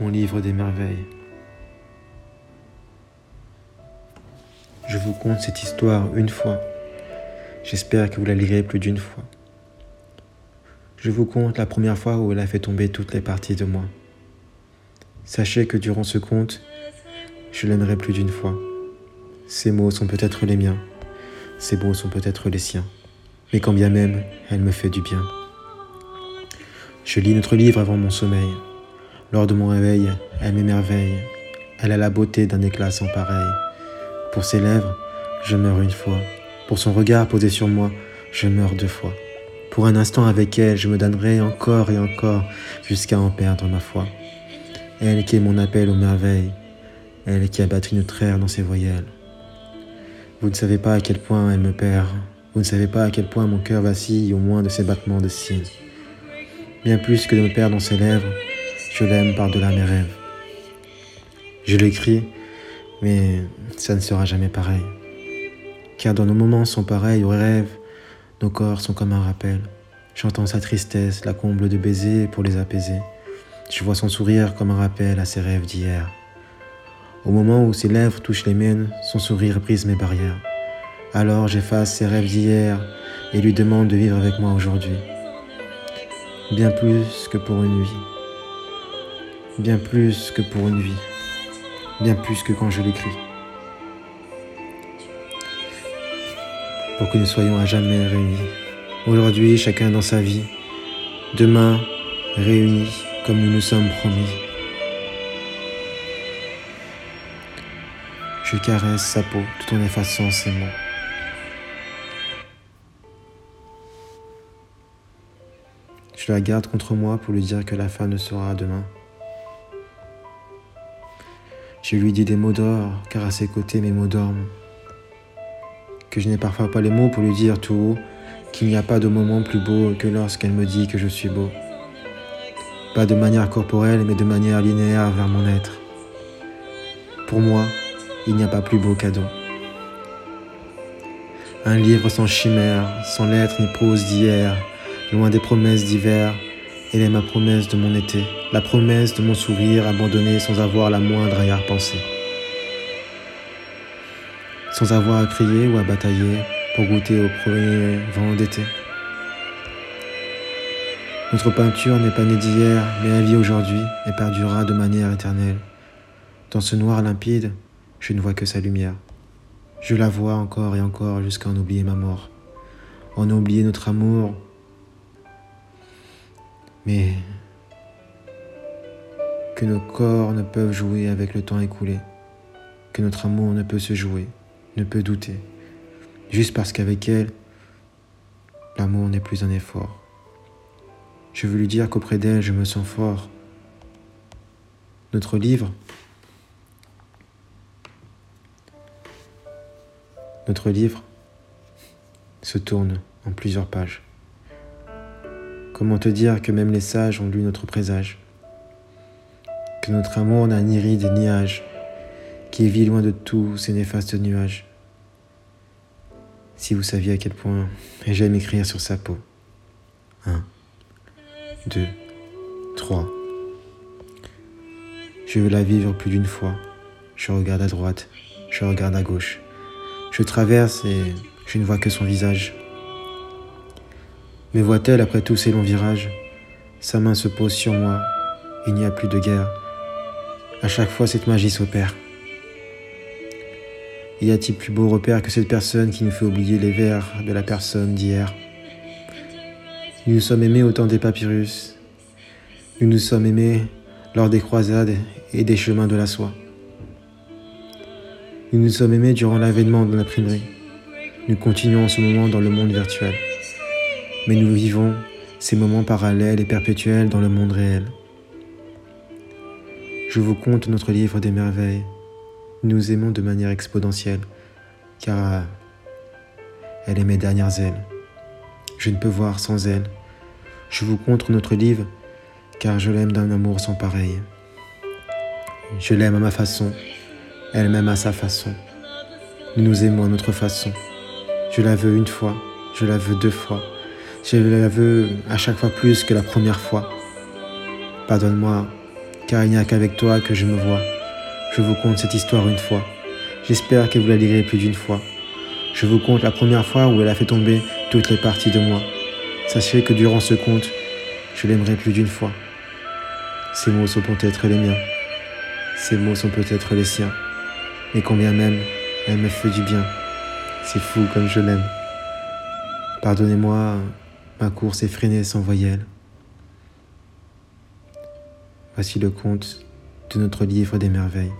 mon livre des merveilles. Je vous conte cette histoire une fois. J'espère que vous la lirez plus d'une fois. Je vous conte la première fois où elle a fait tomber toutes les parties de moi. Sachez que durant ce conte, je l'aimerai plus d'une fois. Ces mots sont peut-être les miens, ces mots sont peut-être les siens, mais quand bien même, elle me fait du bien. Je lis notre livre avant mon sommeil. De mon réveil, elle m'émerveille. Elle a la beauté d'un éclat sans pareil. Pour ses lèvres, je meurs une fois. Pour son regard posé sur moi, je meurs deux fois. Pour un instant avec elle, je me donnerai encore et encore jusqu'à en perdre ma foi. Elle qui est mon appel aux merveilles, elle qui a battu notre air dans ses voyelles. Vous ne savez pas à quel point elle me perd, vous ne savez pas à quel point mon cœur vacille au moins de ses battements de cils. Bien plus que de me perdre dans ses lèvres, je l'aime par-delà mes rêves. Je l'écris, mais ça ne sera jamais pareil. Car dans nos moments sont pareils aux rêves, nos corps sont comme un rappel. J'entends sa tristesse, la comble de baisers pour les apaiser. Je vois son sourire comme un rappel à ses rêves d'hier. Au moment où ses lèvres touchent les miennes, son sourire brise mes barrières. Alors j'efface ses rêves d'hier et lui demande de vivre avec moi aujourd'hui bien plus que pour une vie, bien plus que pour une vie, bien plus que quand je l'écris. Pour que nous soyons à jamais réunis. Aujourd'hui, chacun dans sa vie. Demain, réunis comme nous nous sommes promis. Je caresse sa peau tout en effaçant ses mots. Je la garde contre moi pour lui dire que la fin ne sera demain. Je lui dis des mots d'or, car à ses côtés mes mots dorment. Que je n'ai parfois pas les mots pour lui dire tout haut qu'il n'y a pas de moment plus beau que lorsqu'elle me dit que je suis beau. Pas de manière corporelle, mais de manière linéaire vers mon être. Pour moi, il n'y a pas plus beau cadeau. Un livre sans chimère, sans lettres ni prose d'hier, loin des promesses d'hiver. Elle est ma promesse de mon été, la promesse de mon sourire abandonné sans avoir la moindre arrière-pensée. Sans avoir à crier ou à batailler pour goûter au premier vent d'été. Notre peinture n'est pas née d'hier, mais elle vit aujourd'hui et perdurera de manière éternelle. Dans ce noir limpide, je ne vois que sa lumière. Je la vois encore et encore jusqu'à en oublier ma mort. En oublier notre amour mais que nos corps ne peuvent jouer avec le temps écoulé, que notre amour ne peut se jouer, ne peut douter, juste parce qu'avec elle, l'amour n'est plus un effort. Je veux lui dire qu'auprès d'elle, je me sens fort. Notre livre, notre livre se tourne en plusieurs pages. Comment te dire que même les sages ont lu notre présage? Que notre amour n'a ni ride ni âge, qui vit loin de tous ces néfastes nuages. Si vous saviez à quel point j'aime écrire sur sa peau. Un, deux, trois. Je veux la vivre plus d'une fois. Je regarde à droite, je regarde à gauche. Je traverse et je ne vois que son visage. Me voit-elle après tous ces longs virages Sa main se pose sur moi, il n'y a plus de guerre. À chaque fois, cette magie s'opère. Y a-t-il plus beau repère que cette personne qui nous fait oublier les vers de la personne d'hier? Nous nous sommes aimés au temps des papyrus. Nous nous sommes aimés lors des croisades et des chemins de la soie. Nous nous sommes aimés durant l'avènement de l'imprimerie. Nous continuons en ce moment dans le monde virtuel mais nous vivons ces moments parallèles et perpétuels dans le monde réel. Je vous conte notre livre des merveilles. Nous aimons de manière exponentielle, car elle est mes dernières ailes. Je ne peux voir sans elle. Je vous conte notre livre, car je l'aime d'un amour sans pareil. Je l'aime à ma façon, elle m'aime à sa façon. Nous nous aimons à notre façon. Je la veux une fois, je la veux deux fois, je la veux à chaque fois plus que la première fois. Pardonne-moi car il n'y a qu'avec toi que je me vois. Je vous conte cette histoire une fois. J'espère que vous la lirez plus d'une fois. Je vous conte la première fois où elle a fait tomber toutes les parties de moi. Sachez que durant ce conte, je l'aimerai plus d'une fois. Ces mots sont peut-être les miens. Ces mots sont peut-être les siens. Mais combien même elle me fait du bien. C'est fou comme je l'aime. Pardonnez-moi ma course effrénée sans voyelle. Voici le conte de notre livre des merveilles.